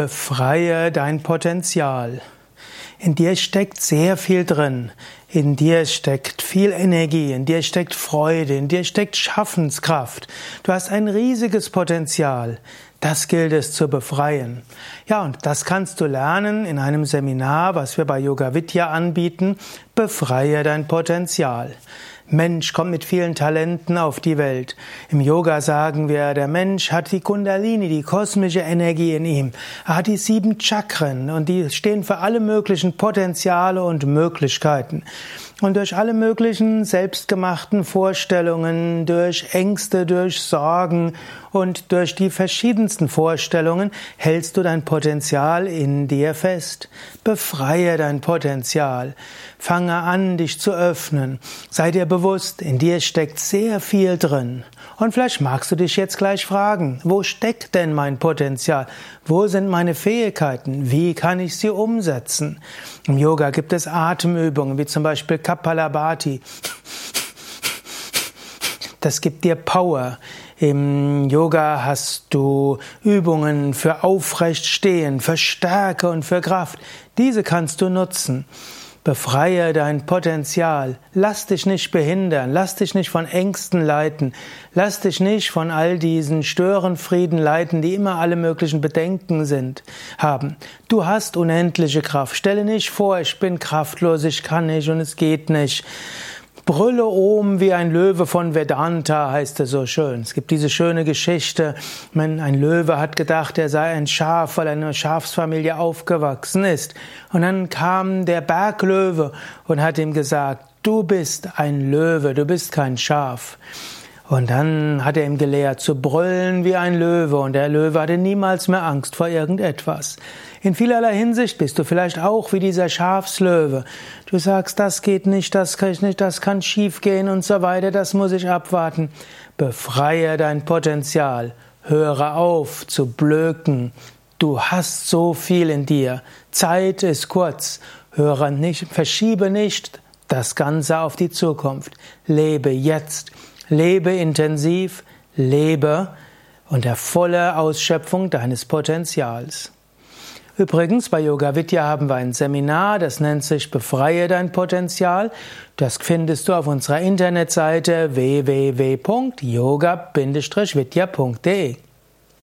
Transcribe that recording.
Befreie dein Potenzial. In dir steckt sehr viel drin. In dir steckt viel Energie, in dir steckt Freude, in dir steckt Schaffenskraft. Du hast ein riesiges Potenzial. Das gilt es zu befreien. Ja, und das kannst du lernen in einem Seminar, was wir bei Yoga Vidya anbieten. Befreie dein Potenzial. Mensch kommt mit vielen Talenten auf die Welt. Im Yoga sagen wir, der Mensch hat die Kundalini, die kosmische Energie in ihm. Er hat die sieben Chakren und die stehen für alle möglichen Potenziale und Möglichkeiten. Und durch alle möglichen selbstgemachten Vorstellungen, durch Ängste, durch Sorgen und durch die verschiedensten Vorstellungen hältst du dein Potenzial in dir fest. Befreie dein Potenzial. Fange an, dich zu öffnen. Sei dir bewusst, in dir steckt sehr viel drin. Und vielleicht magst du dich jetzt gleich fragen, wo steckt denn mein Potenzial? Wo sind meine Fähigkeiten? Wie kann ich sie umsetzen? Im Yoga gibt es Atemübungen, wie zum Beispiel Kapalabhati. Das gibt dir Power. Im Yoga hast du Übungen für Aufrechtstehen, für Stärke und für Kraft. Diese kannst du nutzen. Befreie dein Potenzial. Lass dich nicht behindern. Lass dich nicht von Ängsten leiten. Lass dich nicht von all diesen Störenfrieden leiten, die immer alle möglichen Bedenken sind, haben. Du hast unendliche Kraft. Stelle nicht vor, ich bin kraftlos, ich kann nicht und es geht nicht. Brülle oben wie ein Löwe von Vedanta, heißt es so schön. Es gibt diese schöne Geschichte. Ein Löwe hat gedacht, er sei ein Schaf, weil er in einer Schafsfamilie aufgewachsen ist. Und dann kam der Berglöwe und hat ihm gesagt, du bist ein Löwe, du bist kein Schaf. Und dann hat er ihm gelehrt zu brüllen wie ein Löwe und der Löwe hatte niemals mehr Angst vor irgendetwas. In vielerlei Hinsicht bist du vielleicht auch wie dieser Schafslöwe. Du sagst, das geht nicht, das kann ich nicht, das kann schief gehen und so weiter, das muss ich abwarten. Befreie dein Potenzial. Höre auf zu blöken. Du hast so viel in dir. Zeit ist kurz. Höre nicht, verschiebe nicht das Ganze auf die Zukunft. Lebe jetzt. Lebe intensiv, lebe unter voller Ausschöpfung deines Potenzials. Übrigens, bei Yoga Vidya haben wir ein Seminar, das nennt sich Befreie dein Potenzial. Das findest du auf unserer Internetseite www.yoga-vidya.de.